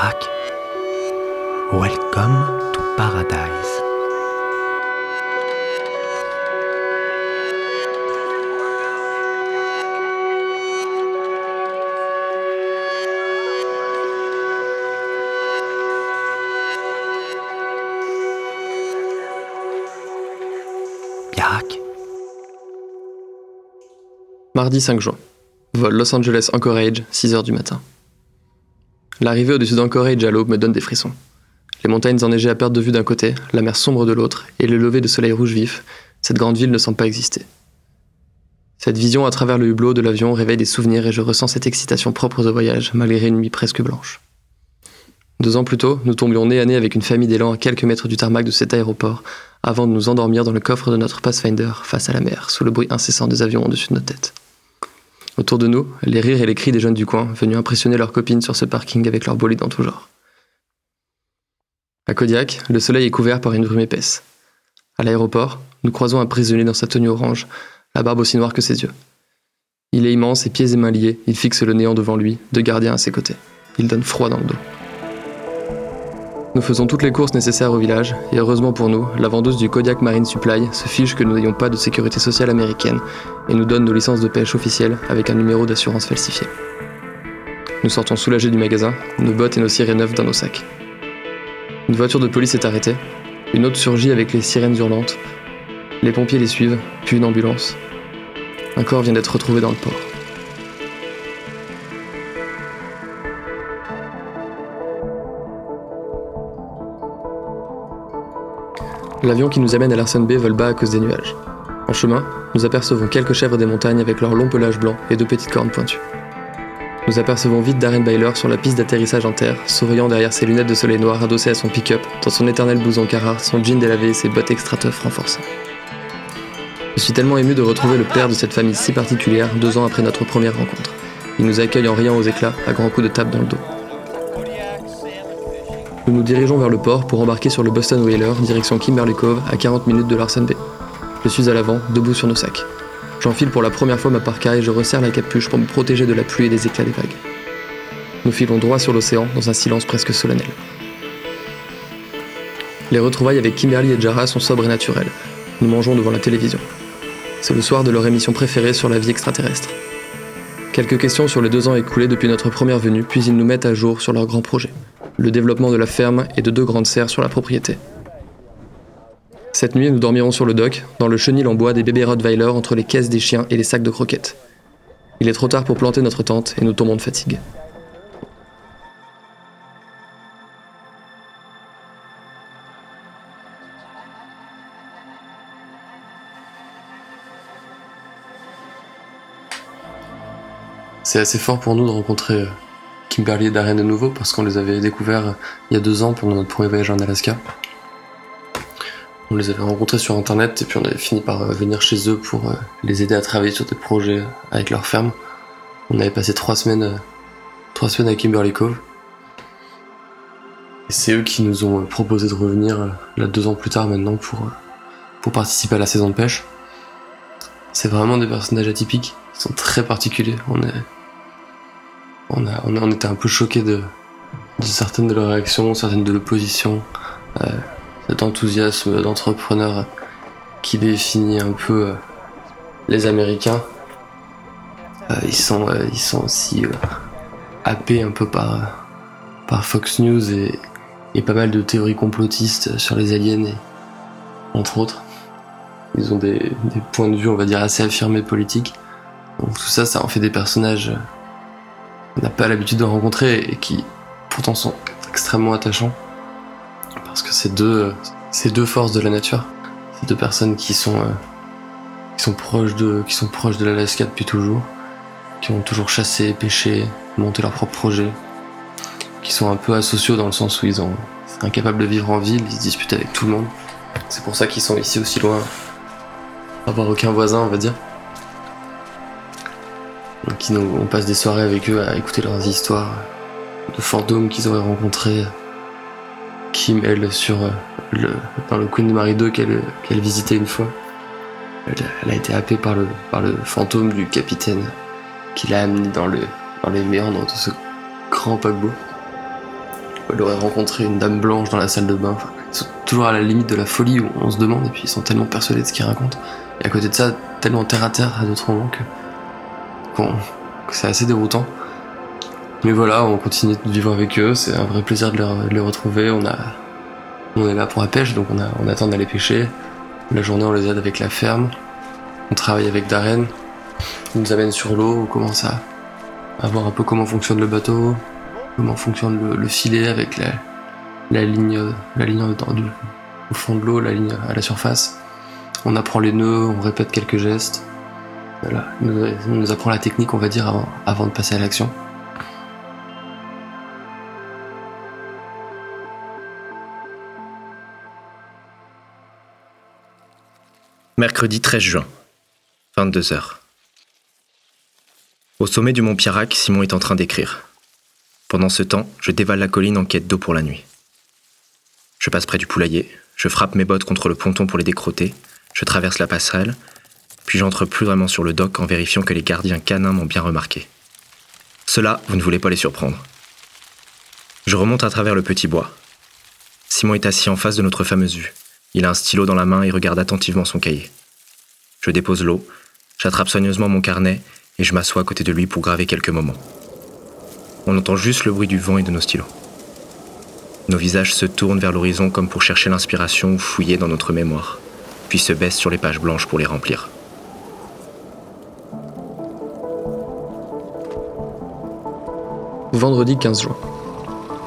Jack, welcome to paradise. Jack. Mardi 5 juin. Vol Los Angeles Anchorage, 6h du matin. L'arrivée au-dessus d'Anchorage à l'aube me donne des frissons. Les montagnes enneigées à perte de vue d'un côté, la mer sombre de l'autre, et le lever de soleil rouge vif, cette grande ville ne semble pas exister. Cette vision à travers le hublot de l'avion réveille des souvenirs et je ressens cette excitation propre au voyage, malgré une nuit presque blanche. Deux ans plus tôt, nous tombions nez à nez avec une famille d'élans à quelques mètres du tarmac de cet aéroport, avant de nous endormir dans le coffre de notre Pathfinder, face à la mer, sous le bruit incessant des avions au-dessus de nos têtes. Autour de nous, les rires et les cris des jeunes du coin, venus impressionner leurs copines sur ce parking avec leurs bolides en tout genre. À Kodiak, le soleil est couvert par une brume épaisse. À l'aéroport, nous croisons un prisonnier dans sa tenue orange, la barbe aussi noire que ses yeux. Il est immense et pieds et mains liés, il fixe le néant devant lui, deux gardiens à ses côtés. Il donne froid dans le dos. Nous faisons toutes les courses nécessaires au village, et heureusement pour nous, la vendeuse du Kodiak Marine Supply se fiche que nous n'ayons pas de sécurité sociale américaine et nous donne nos licences de pêche officielles avec un numéro d'assurance falsifié. Nous sortons soulagés du magasin, nos bottes et nos sirènes neuves dans nos sacs. Une voiture de police est arrêtée, une autre surgit avec les sirènes hurlantes, les pompiers les suivent, puis une ambulance. Un corps vient d'être retrouvé dans le port. L'avion qui nous amène à Larsen Bay vole bas à cause des nuages. En chemin, nous apercevons quelques chèvres des montagnes avec leur long pelage blanc et deux petites cornes pointues. Nous apercevons vite Darren Byler sur la piste d'atterrissage en terre, souriant derrière ses lunettes de soleil noir adossées à son pick-up, dans son éternel blouson Carhartt, son jean délavé et ses bottes extra tough renforcées. Je suis tellement ému de retrouver le père de cette famille si particulière deux ans après notre première rencontre. Il nous accueille en riant aux éclats, à grands coups de table dans le dos. Nous nous dirigeons vers le port pour embarquer sur le Boston Whaler, direction Kimberley Cove, à 40 minutes de Larsen Bay. Je suis à l'avant, debout sur nos sacs. J'enfile pour la première fois ma parka et je resserre la capuche pour me protéger de la pluie et des éclats des vagues. Nous filons droit sur l'océan dans un silence presque solennel. Les retrouvailles avec Kimberly et Jara sont sobres et naturelles. Nous mangeons devant la télévision. C'est le soir de leur émission préférée sur la vie extraterrestre. Quelques questions sur les deux ans écoulés depuis notre première venue, puis ils nous mettent à jour sur leur grand projet le développement de la ferme et de deux grandes serres sur la propriété. Cette nuit, nous dormirons sur le dock, dans le chenil en bois des bébés Rottweiler entre les caisses des chiens et les sacs de croquettes. Il est trop tard pour planter notre tente et nous tombons de fatigue. C'est assez fort pour nous de rencontrer Kimberly et de nouveau parce qu'on les avait découverts il y a deux ans pendant notre premier voyage en Alaska. On les avait rencontrés sur internet et puis on avait fini par venir chez eux pour les aider à travailler sur des projets avec leur ferme. On avait passé trois semaines, à Kimberly Cove. C'est eux qui nous ont proposé de revenir là deux ans plus tard maintenant pour, pour participer à la saison de pêche. C'est vraiment des personnages atypiques, ils sont très particuliers. On est, on, a, on, a, on était un peu choqués de, de, certaines de leurs réactions, certaines de l'opposition, euh, cet enthousiasme d'entrepreneur qui définit un peu euh, les Américains. Euh, ils, sont, euh, ils sont aussi euh, happés un peu par, par Fox News et, et, pas mal de théories complotistes sur les aliens, et, entre autres. Ils ont des, des points de vue, on va dire, assez affirmés politiques. Donc tout ça, ça en fait des personnages on n'a pas l'habitude de rencontrer et qui pourtant sont extrêmement attachants parce que c'est deux, c'est deux forces de la nature, c'est deux personnes qui sont, euh, qui sont proches de, qui sont proches de l'Alaska depuis toujours, qui ont toujours chassé, pêché, monté leurs propres projets, qui sont un peu asociaux dans le sens où ils sont incapables de vivre en ville, ils se disputent avec tout le monde. C'est pour ça qu'ils sont ici aussi loin, avoir aucun voisin, on va dire. On passe des soirées avec eux à écouter leurs histoires de fantômes qu'ils auraient rencontrés. Kim, elle, sur le, dans le Queen Marie 2 qu'elle qu'elle visitait une fois. Elle, a été happée par le, par le fantôme du capitaine qui l'a amené dans, le, dans les méandres de ce grand paquebot. elle aurait rencontré une dame blanche dans la salle de bain. Ils sont toujours à la limite de la folie où on se demande et puis ils sont tellement persuadés de ce qu'ils racontent. Et à côté de ça, tellement terre à terre à d'autres moments que c'est assez déroutant. Mais voilà, on continue de vivre avec eux, c'est un vrai plaisir de les, retrouver. On, on est là pour la pêche, donc on, on attend d'aller pêcher. La journée, on les aide avec la ferme. On travaille avec Darren. Il nous amène sur l'eau, on commence à, voir un peu comment fonctionne le bateau, comment fonctionne le, le filet avec la, ligne, la ligne au fond de l'eau, la ligne à la surface. On apprend les nœuds, on répète quelques gestes. Nous, apprend la technique, on va dire, avant, de passer à l'action. Mercredi 13 juin, 22h. Au sommet du mont Piarac, Simon est en train d'écrire. Pendant ce temps, je dévale la colline en quête d'eau pour la nuit. Je passe près du poulailler, je frappe mes bottes contre le ponton pour les décroter, je traverse la passerelle, puis j'entre plus vraiment sur le dock en vérifiant que les gardiens canins m'ont bien remarqué. Cela, vous ne voulez pas les surprendre. Je remonte à travers le petit bois. Simon est assis en face de notre fameuse vue. Il a un stylo dans la main et regarde attentivement son cahier. Je dépose l'eau, j'attrape soigneusement mon carnet et je m'assois à côté de lui pour graver quelques moments. On entend juste le bruit du vent et de nos stylos. Nos visages se tournent vers l'horizon comme pour chercher l'inspiration ou fouiller dans notre mémoire, puis se baissent sur les pages blanches pour les remplir. Vendredi 15 juin.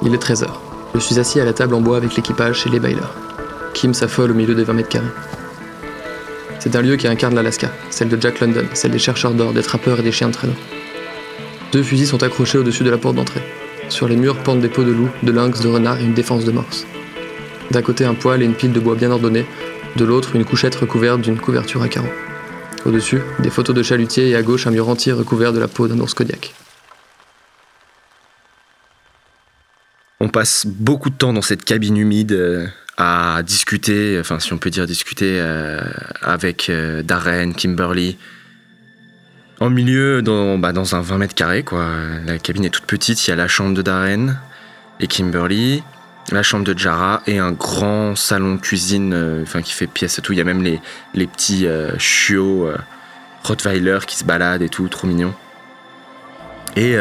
Il est 13h. Je suis assis à la table en bois avec l'équipage chez les baileurs. Kim s'affole au milieu des 20 mètres carrés. C'est un lieu qui incarne l'Alaska, celle de Jack London, celle des chercheurs d'or, des trappeurs et des chiens de traîneau. Deux fusils sont accrochés au-dessus de la porte d'entrée. Sur les murs pendent des peaux de loup, de lynx, de renard et une défense de morse. D'un côté un poêle et une pile de bois bien ordonnée, de l'autre une couchette recouverte d'une couverture à carreaux. Au-dessus, des photos de chalutiers et à gauche un mur entier recouvert de la peau d'un ours kodiak. Passe beaucoup de temps dans cette cabine humide euh, à discuter, enfin si on peut dire discuter euh, avec euh, Darren, Kimberly. En milieu, dans, bah, un 20 mètres carrés, quoi. La cabine est toute petite, il y a la chambre de Darren et Kimberly, la chambre de Jara et un grand salon cuisine, euh, qui fait pièce et tout. Il y a même les, petits chiots Rottweiler qui se baladent et tout, trop mignon. Et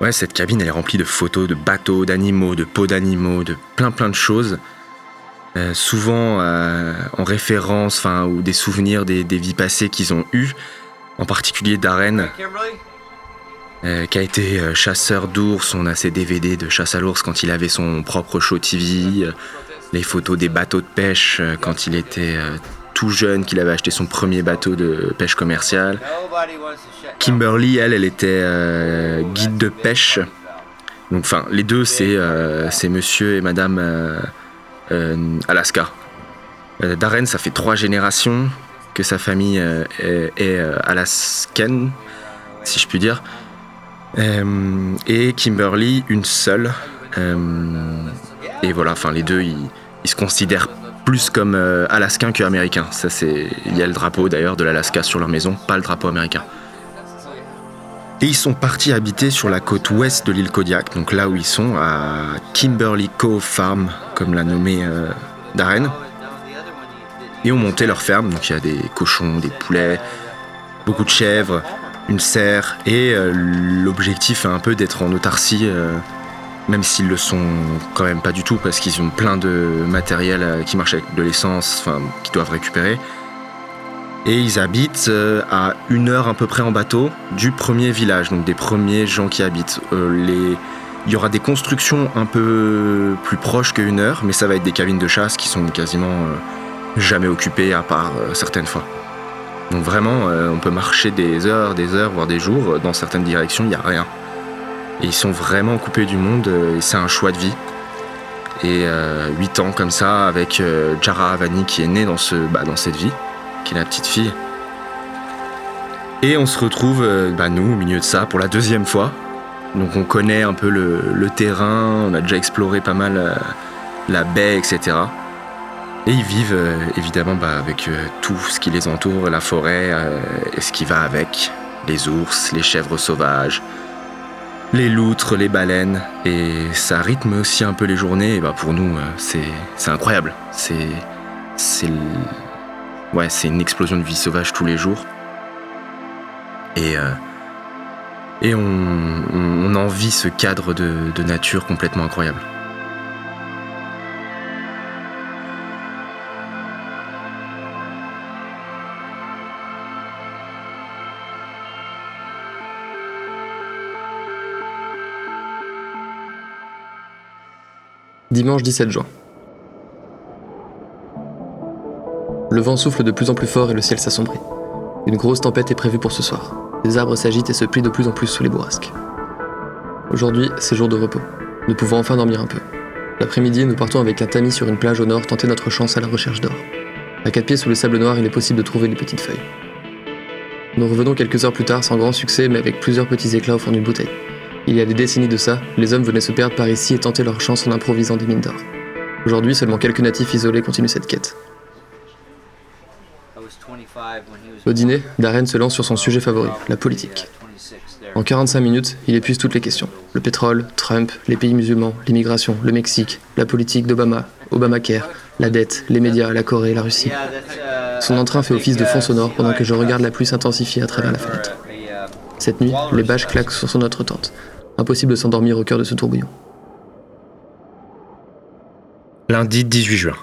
ouais, cette cabine elle est remplie de photos de bateaux, d'animaux, de peaux d'animaux, de plein plein de choses. Euh, souvent euh, en référence, enfin, ou des souvenirs des, des vies passées qu'ils ont eues, en particulier Darren, euh, qui a été chasseur d'ours. On a ses DVD de chasse à l'ours quand il avait son propre show TV, les photos des bateaux de pêche quand il était tout jeune, qu'il avait acheté son premier bateau de pêche commerciale. Kimberly, elle, elle était euh, guide de pêche. Donc, enfin, les deux, c'est euh, monsieur et madame euh, Alaska. Darren, ça fait trois générations que sa famille est, alaskaine, si je puis dire. Et Kimberly, une seule. Et voilà, enfin, les deux, ils, se considèrent plus comme alaskains que américains. Ça, c'est, il y a le drapeau d'ailleurs de l'Alaska sur leur maison, pas le drapeau américain. Et ils sont partis habiter sur la côte ouest de l'île Kodiak, donc là où ils sont, à Kimberly Cove Farm, comme l'a nommé euh, Darren. Et ont monté leur ferme, donc il y a des cochons, des poulets, beaucoup de chèvres, une serre, et euh, l'objectif est un peu d'être en autarcie, euh, même s'ils le sont quand même pas du tout, parce qu'ils ont plein de matériel qui marche avec de l'essence, enfin, qu'ils doivent récupérer. Et ils habitent euh, à une heure à peu près en bateau du premier village, donc des premiers gens qui habitent. Euh, les... Il y aura des constructions un peu plus proches qu'une heure, mais ça va être des cabines de chasse qui sont quasiment euh, jamais occupées à part certaines fois. Donc vraiment, on peut marcher des heures, des heures, voire des jours. Dans certaines directions, il n'y a rien. Et ils sont vraiment coupés du monde, et c'est un choix de vie. Et euh, 8 ans comme ça, avec Jara Havani qui est née dans, ce, bah, dans cette vie, qui est la petite fille. Et on se retrouve, euh, bah, nous, au milieu de ça, pour la deuxième fois. Donc on connaît un peu le, terrain, on a déjà exploré pas mal euh, la baie, etc. Et ils vivent euh, évidemment bah, avec tout ce qui les entoure, la forêt et ce qui va avec, les ours, les chèvres sauvages, les loutres, les baleines, et ça rythme aussi un peu les journées. Et bah pour nous, c'est incroyable. C'est ouais, c'est une explosion de vie sauvage tous les jours. Et euh, et on, on, on envie ce cadre de, de nature complètement incroyable. Dimanche 17 juin. Le vent souffle de plus en plus fort et le ciel s'assombrit. Une grosse tempête est prévue pour ce soir. Les arbres s'agitent et se plient de plus en plus sous les bourrasques. Aujourd'hui, c'est jour de repos. Nous pouvons enfin dormir un peu. L'après-midi, nous partons avec un tamis sur une plage au nord tenter notre chance à la recherche d'or. À quatre pieds sous le sable noir, il est possible de trouver les petites feuilles. Nous revenons quelques heures plus tard sans grand succès, mais avec plusieurs petits éclats au fond d'une bouteille. Il y a des décennies de ça, les hommes venaient se perdre par ici et tenter leur chance en improvisant des mines d'or. Aujourd'hui, seulement quelques natifs isolés continuent cette quête. Au dîner, Darren se lance sur son sujet favori, la politique. En 45 minutes, il épuise toutes les questions. Le pétrole, Trump, les pays musulmans, l'immigration, le Mexique, la politique d'Obama, Obamacare, la dette, les médias, la Corée, la Russie. Son entrain fait office de fond sonore pendant que je regarde la pluie s'intensifier à travers la fenêtre. Cette nuit, les bâches claquent sur notre tente. Impossible de s'endormir au cœur de ce tourbillon. Lundi 18 juin.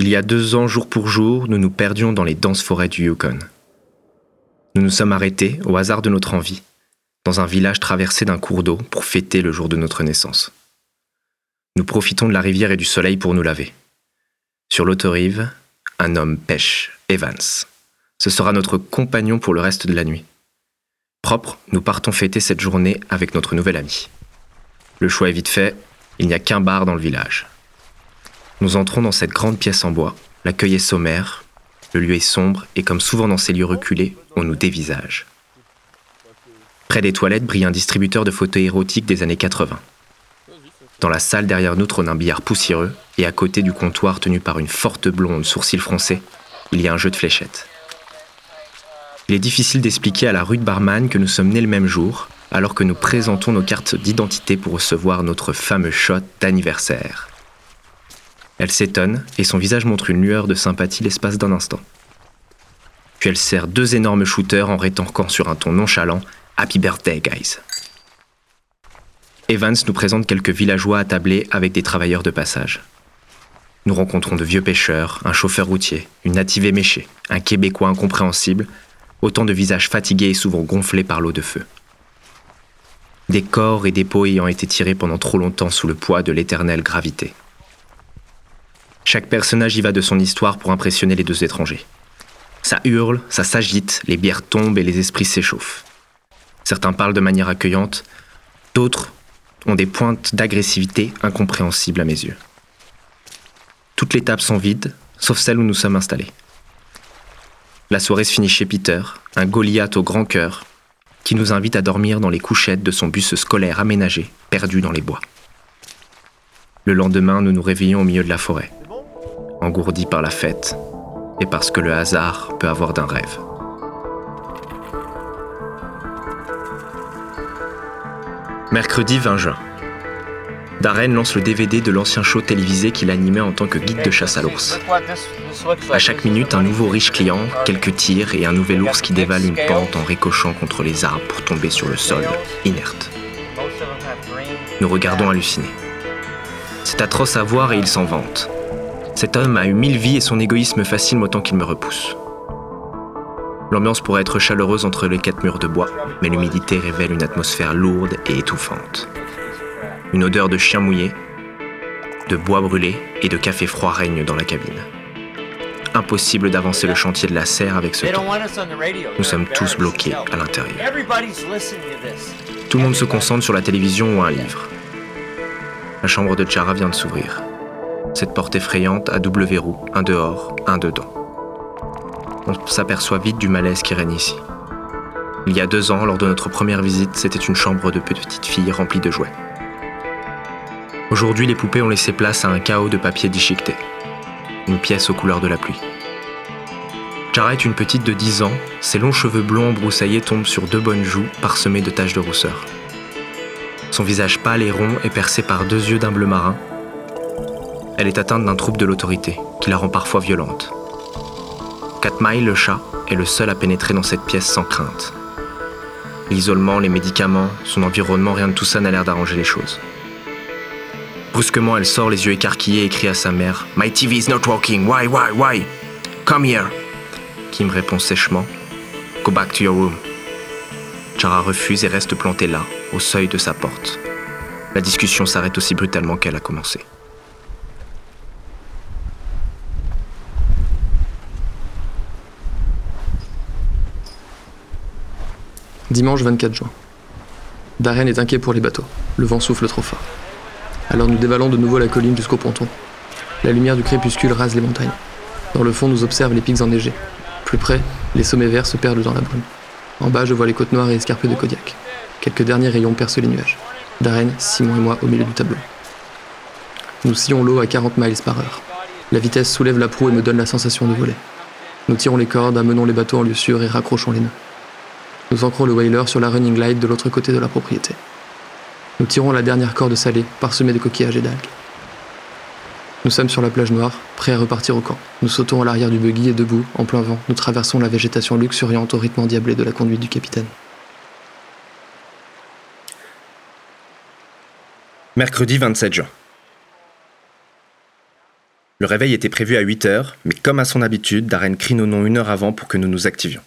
Il y a deux ans, jour pour jour, nous nous perdions dans les denses forêts du Yukon. Nous nous sommes arrêtés, au hasard de notre envie, dans un village traversé d'un cours d'eau pour fêter le jour de notre naissance. Nous profitons de la rivière et du soleil pour nous laver. Sur l'autorive, un homme pêche, Evans. Ce sera notre compagnon pour le reste de la nuit. Propre, nous partons fêter cette journée avec notre nouvel ami. Le choix est vite fait, il n'y a qu'un bar dans le village. Nous entrons dans cette grande pièce en bois. L'accueil est sommaire, le lieu est sombre et comme souvent dans ces lieux reculés, on nous dévisage. Près des toilettes brille un distributeur de photos érotiques des années 80. Dans la salle derrière nous trône un billard poussiéreux et à côté du comptoir tenu par une forte blonde sourcils froncés, il y a un jeu de fléchettes. Il est difficile d'expliquer à la rude barman que nous sommes nés le même jour, alors que nous présentons nos cartes d'identité pour recevoir notre fameux shot d'anniversaire. Elle s'étonne et son visage montre une lueur de sympathie l'espace d'un instant. Puis elle serre deux énormes shooters en rétorquant sur un ton nonchalant Happy birthday, guys. Evans nous présente quelques villageois attablés avec des travailleurs de passage. Nous rencontrons de vieux pêcheurs, un chauffeur routier, une native éméchée, un Québécois incompréhensible, autant de visages fatigués et souvent gonflés par l'eau de feu. Des corps et des peaux ayant été tirés pendant trop longtemps sous le poids de l'éternelle gravité. Chaque personnage y va de son histoire pour impressionner les deux étrangers. Ça hurle, ça s'agite, les bières tombent et les esprits s'échauffent. Certains parlent de manière accueillante, d'autres ont des pointes d'agressivité incompréhensibles à mes yeux. Toutes les tables sont vides, sauf celle où nous sommes installés. La soirée se finit chez Peter, un Goliath au grand cœur, qui nous invite à dormir dans les couchettes de son bus scolaire aménagé, perdu dans les bois. Le lendemain, nous nous réveillons au milieu de la forêt, engourdis par la fête et parce que le hasard peut avoir d'un rêve. Mercredi 20 juin. Darren lance le DVD de l'ancien show télévisé qu'il animait en tant que guide de chasse à l'ours. À chaque minute, un nouveau riche client, quelques tirs et un nouvel ours qui dévale une pente en ricochant contre les arbres pour tomber sur le sol, inerte. Nous regardons hallucinés. C'est atroce à voir et il s'en vante. Cet homme a eu mille vies et son égoïsme fascine autant qu'il me repousse. L'ambiance pourrait être chaleureuse entre les quatre murs de bois, mais l'humidité révèle une atmosphère lourde et étouffante. Une odeur de chien mouillé, de bois brûlé et de café froid règne dans la cabine. Impossible d'avancer le chantier de la serre avec ce temps. Nous sommes tous bloqués à l'intérieur. Tout le monde se concentre sur la télévision ou un livre. La chambre de Chara vient de s'ouvrir. Cette porte effrayante a double verrou, un dehors, un dedans. On s'aperçoit vite du malaise qui règne ici. Il y a deux ans, lors de notre première visite, c'était une chambre de petite fille remplie de jouets. Aujourd'hui, les poupées ont laissé place à un chaos de papier déchiqueté. Une pièce aux couleurs de la pluie. Chara est une petite de 10 ans, ses longs cheveux blonds embroussaillés tombent sur deux bonnes joues parsemées de taches de rousseur. Son visage pâle et rond est percé par deux yeux d'un bleu marin. Elle est atteinte d'un trouble de l'autorité, qui la rend parfois violente. Katmaï, le chat, est le seul à pénétrer dans cette pièce sans crainte. L'isolement, les médicaments, son environnement, rien de tout ça n'a l'air d'arranger les choses. Brusquement, elle sort les yeux écarquillés et crie à sa mère My TV is not working, why, why, why? Come here Kim répond sèchement Go back to your room. Chara refuse et reste plantée là, au seuil de sa porte. La discussion s'arrête aussi brutalement qu'elle a commencé. Dimanche 24 juin. Darren est inquiet pour les bateaux. Le vent souffle trop fort. Alors nous dévalons de nouveau la colline jusqu'au ponton. La lumière du crépuscule rase les montagnes. Dans le fond, nous observent les pics enneigés. Plus près, les sommets verts se perdent dans la brume. En bas, je vois les côtes noires et escarpées de Kodiak. Quelques derniers rayons percent les nuages. Darren, Simon et moi au milieu du tableau. Nous sillons l'eau à 40 miles par heure. La vitesse soulève la proue et me donne la sensation de voler. Nous tirons les cordes, amenons les bateaux en lieu sûr et raccrochons les nœuds. Nous ancrons le whaler sur la running glide de l'autre côté de la propriété. Nous tirons la dernière corde salée, parsemée de coquillages et d'algues. Nous sommes sur la plage noire, prêts à repartir au camp. Nous sautons à l'arrière du buggy et debout, en plein vent, nous traversons la végétation luxuriante au rythme endiablé de la conduite du capitaine. Mercredi 27 juin. Le réveil était prévu à 8 heures, mais comme à son habitude, Darren crie nos noms une heure avant pour que nous nous activions.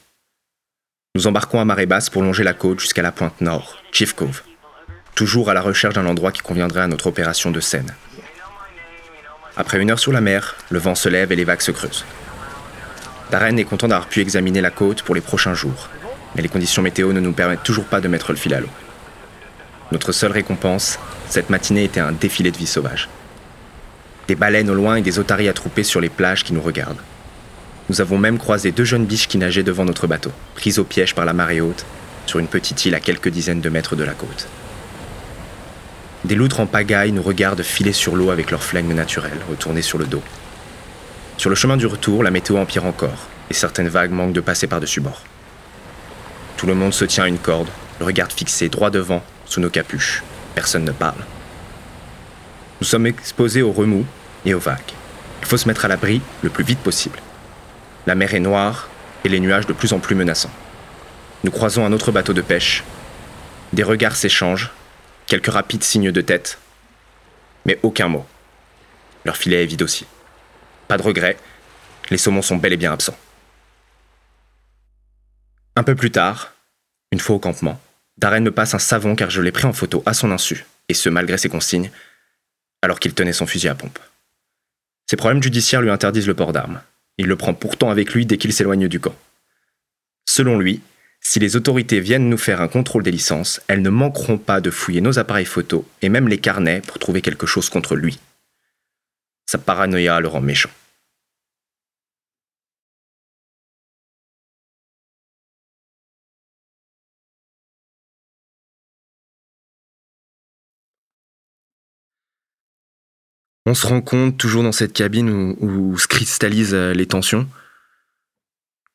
Nous embarquons à marée basse pour longer la côte jusqu'à la pointe nord, Chief Cove, toujours à la recherche d'un endroit qui conviendrait à notre opération de scène. Après une heure sur la mer, le vent se lève et les vagues se creusent. Darren est content d'avoir pu examiner la côte pour les prochains jours, mais les conditions météo ne nous permettent toujours pas de mettre le fil à l'eau. Notre seule récompense, cette matinée était un défilé de vie sauvage. Des baleines au loin et des otaries attroupées sur les plages qui nous regardent. Nous avons même croisé deux jeunes biches qui nageaient devant notre bateau, prises au piège par la marée haute, sur une petite île à quelques dizaines de mètres de la côte. Des loutres en pagaille nous regardent filer sur l'eau avec leur flingue naturelle, retournée sur le dos. Sur le chemin du retour, la météo empire encore, et certaines vagues manquent de passer par-dessus bord. Tout le monde se tient à une corde, le regard fixé droit devant, sous nos capuches. Personne ne parle. Nous sommes exposés aux remous et aux vagues. Il faut se mettre à l'abri le plus vite possible. La mer est noire et les nuages de plus en plus menaçants. Nous croisons un autre bateau de pêche. Des regards s'échangent, quelques rapides signes de tête, mais aucun mot. Leur filet est vide aussi. Pas de regret, les saumons sont bel et bien absents. Un peu plus tard, une fois au campement, Darren me passe un savon car je l'ai pris en photo à son insu, et ce malgré ses consignes, alors qu'il tenait son fusil à pompe. Ses problèmes judiciaires lui interdisent le port d'armes. Il le prend pourtant avec lui dès qu'il s'éloigne du camp. Selon lui, si les autorités viennent nous faire un contrôle des licences, elles ne manqueront pas de fouiller nos appareils photo et même les carnets pour trouver quelque chose contre lui. Sa paranoïa le rend méchant. On se rend compte, toujours dans cette cabine où, se cristallisent euh, les tensions,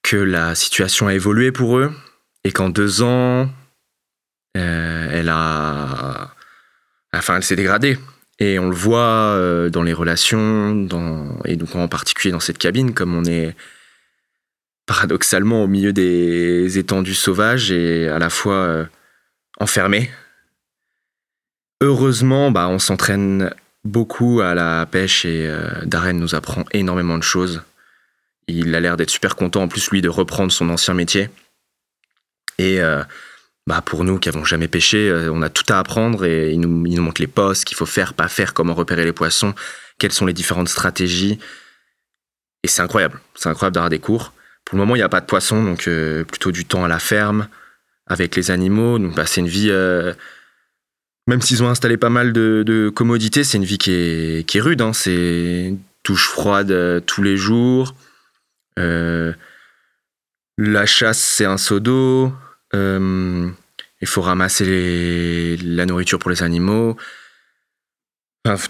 que la situation a évolué pour eux et qu'en deux ans, euh, elle a. Enfin, elle s'est dégradée. Et on le voit euh, dans les relations, et en particulier dans cette cabine, comme on est paradoxalement au milieu des étendues sauvages et à la fois euh, enfermé. Heureusement, bah, on s'entraîne beaucoup à la pêche et euh, Darren nous apprend énormément de choses. Il a l'air d'être super content en plus lui de reprendre son ancien métier. Et euh, bah, pour nous qui avons jamais pêché, euh, on a tout à apprendre et il nous, montre les postes qu'il faut faire, pas faire, comment repérer les poissons, quelles sont les différentes stratégies. Et c'est incroyable, c'est incroyable d'avoir des cours. Pour le moment, il n'y a pas de poissons, donc plutôt du temps à la ferme avec les animaux. Donc bah, c'est une vie même s'ils ont installé pas mal de, commodités, c'est une vie qui est, rude. Hein. C'est douche froide euh, tous les jours. Euh, la chasse, c'est un seau d'eau. Euh, il faut ramasser la nourriture pour les animaux.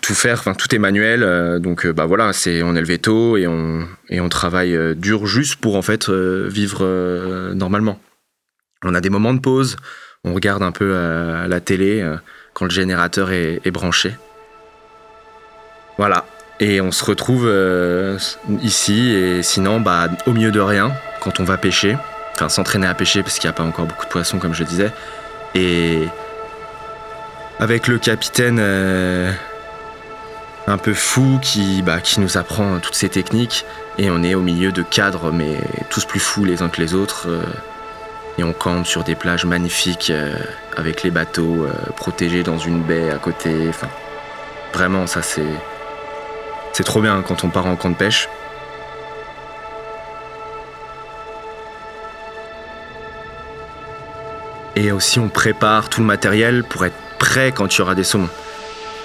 Tout faire, tout est manuel. donc, bah voilà, c'est on est levé tôt et on, travaille dur juste pour en fait vivre normalement. On a des moments de pause. On regarde un peu la télé. Quand le générateur est, est branché. Voilà. Et on se retrouve euh, ici, et sinon, bah, au milieu de rien, quand on va pêcher, enfin s'entraîner à pêcher parce qu'il n'y a pas encore beaucoup de poissons, comme je disais. Et avec le capitaine euh, un peu fou qui, bah, qui nous apprend toutes ces techniques, et on est au milieu de cadres, mais tous plus fous les uns que les autres. euh, et on campe sur des plages magnifiques euh, avec les bateaux euh, protégés dans une baie à côté. Vraiment, ça c'est. C'est trop bien quand on part en camp de pêche. Et aussi, on prépare tout le matériel pour être prêt quand il y aura des saumons.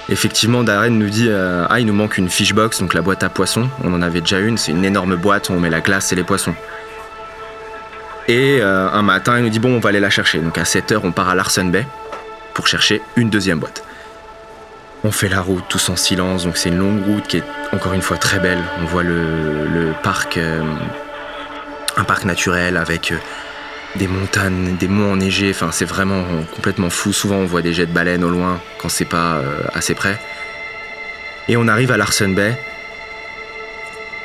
Effectivement, Darren nous dit euh, Ah, il nous manque une fish box, donc la boîte à poissons. On en avait déjà une, c'est une énorme boîte où on met la glace et les poissons. Et euh, un matin, il nous dit Bon, on va aller la chercher. Donc à 7h, on part à Larsen Bay pour chercher une deuxième boîte. On fait la route tous en silence, donc c'est une longue route qui est encore une fois très belle. On voit le, parc, euh, un parc naturel avec euh, des montagnes, des monts enneigés. Enfin, c'est vraiment complètement fou. Souvent, on voit des jets de baleines au loin quand c'est pas assez près. Et on arrive à Larsen Bay.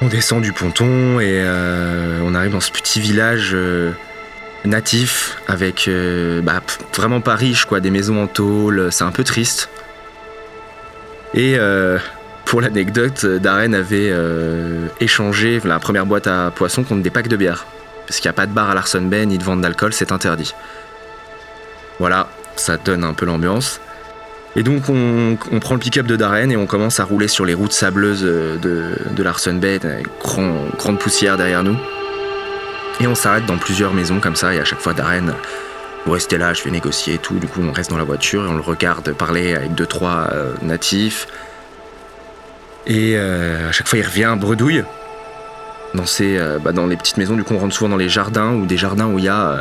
On descend du ponton et euh, on arrive dans ce petit village euh, natif avec euh, bah, vraiment pas riche, quoi, des maisons en tôle. C'est un peu triste. Et pour l'anecdote, Darren avait échangé la première boîte à poissons contre des packs de bière. Parce qu'il n'y a pas de bar à Larson Bay ni de vente d'alcool, c'est interdit. Voilà, ça donne un peu l'ambiance. Et donc on, prend le pick-up de Darren et on commence à rouler sur les routes sableuses de, de Larson Bay, grand- grande poussière derrière nous. Et on s'arrête dans plusieurs maisons comme ça, et à chaque fois Darren, vous restez là, je vais négocier et tout. Du coup on reste dans la voiture et on le regarde parler avec deux, trois euh, natifs. Et euh, à chaque fois il revient bredouille dans, ces, euh, bah, dans les petites maisons. Du coup on rentre souvent dans les jardins ou des jardins où il y a euh,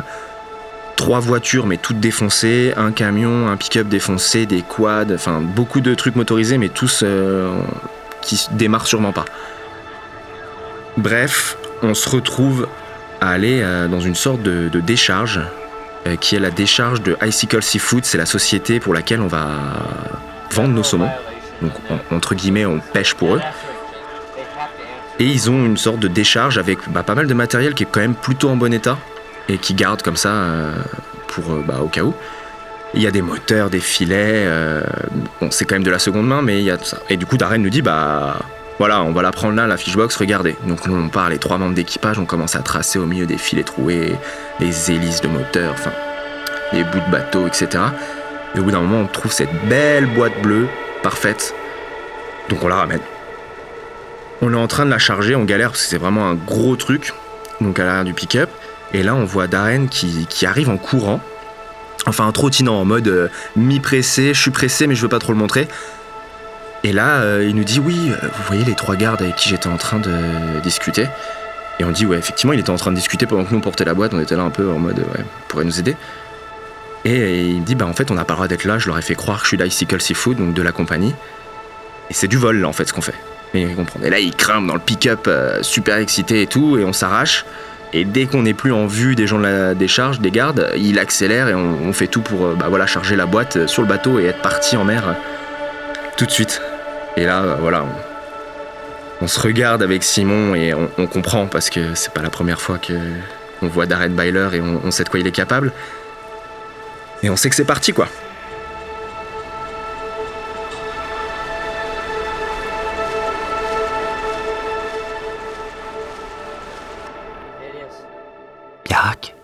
trois voitures mais toutes défoncées, un camion, un pick-up défoncé, des quads, enfin beaucoup de trucs motorisés mais tous euh, qui démarrent sûrement pas. Bref, on se retrouve à aller euh, dans une sorte de, décharge euh, qui est la décharge de Icicle Seafood, c'est la société pour laquelle on va vendre nos saumons. Donc en- entre guillemets, on pêche pour eux. Et ils ont une sorte de décharge avec bah, pas mal de matériel qui est quand même plutôt en bon état et qui garde comme ça euh, pour euh, bah, au cas où. Il y a des moteurs, des filets. euh, bon, c'est quand même de la seconde main, mais il y a tout ça. Et du coup, Darren nous dit bah voilà, on va la prendre là, la fishbox, regardez. Donc nous, on part, les trois membres d'équipage, on commence à tracer au milieu des filets troués, les hélices de moteur, enfin, les bouts de bateau, etc. Et au bout d'un moment, on trouve cette belle boîte bleue, parfaite. Donc on la ramène. On est en train de la charger, on galère parce que c'est vraiment un gros truc, donc à l'arrière du pick-up. Et là, on voit Darren qui, arrive en courant, enfin en trottinant, en mode euh, mi-pressé, je suis pressé, mais je veux pas trop le montrer. Et là, euh, il nous dit Oui, euh, vous voyez les trois gardes avec qui j'étais en train de discuter Et on dit Ouais, effectivement, il était en train de discuter pendant que nous on portait la boîte, on était là un peu en mode Ouais, pourrait nous aider. Et il dit Bah, en fait, on n'a pas le droit d'être là, je leur ai fait croire que je suis d'Icicle Seafood, donc de la compagnie. Et c'est du vol, là, en fait, ce qu'on fait. Mais il comprend. Et là, il grimpe dans le pick-up, euh, super excité et tout, et on s'arrache. Et dès qu'on n'est plus en vue des gens de la décharge, des gardes, il accélère et on, fait tout pour euh, bah, charger la boîte euh, sur le bateau et être parti en mer euh, tout de suite. Et là, voilà, on, se regarde avec Simon et on, comprend parce que c'est pas la première fois que on voit Darren Byler et on sait de quoi il est capable. Et on sait que c'est parti quoi. Jak?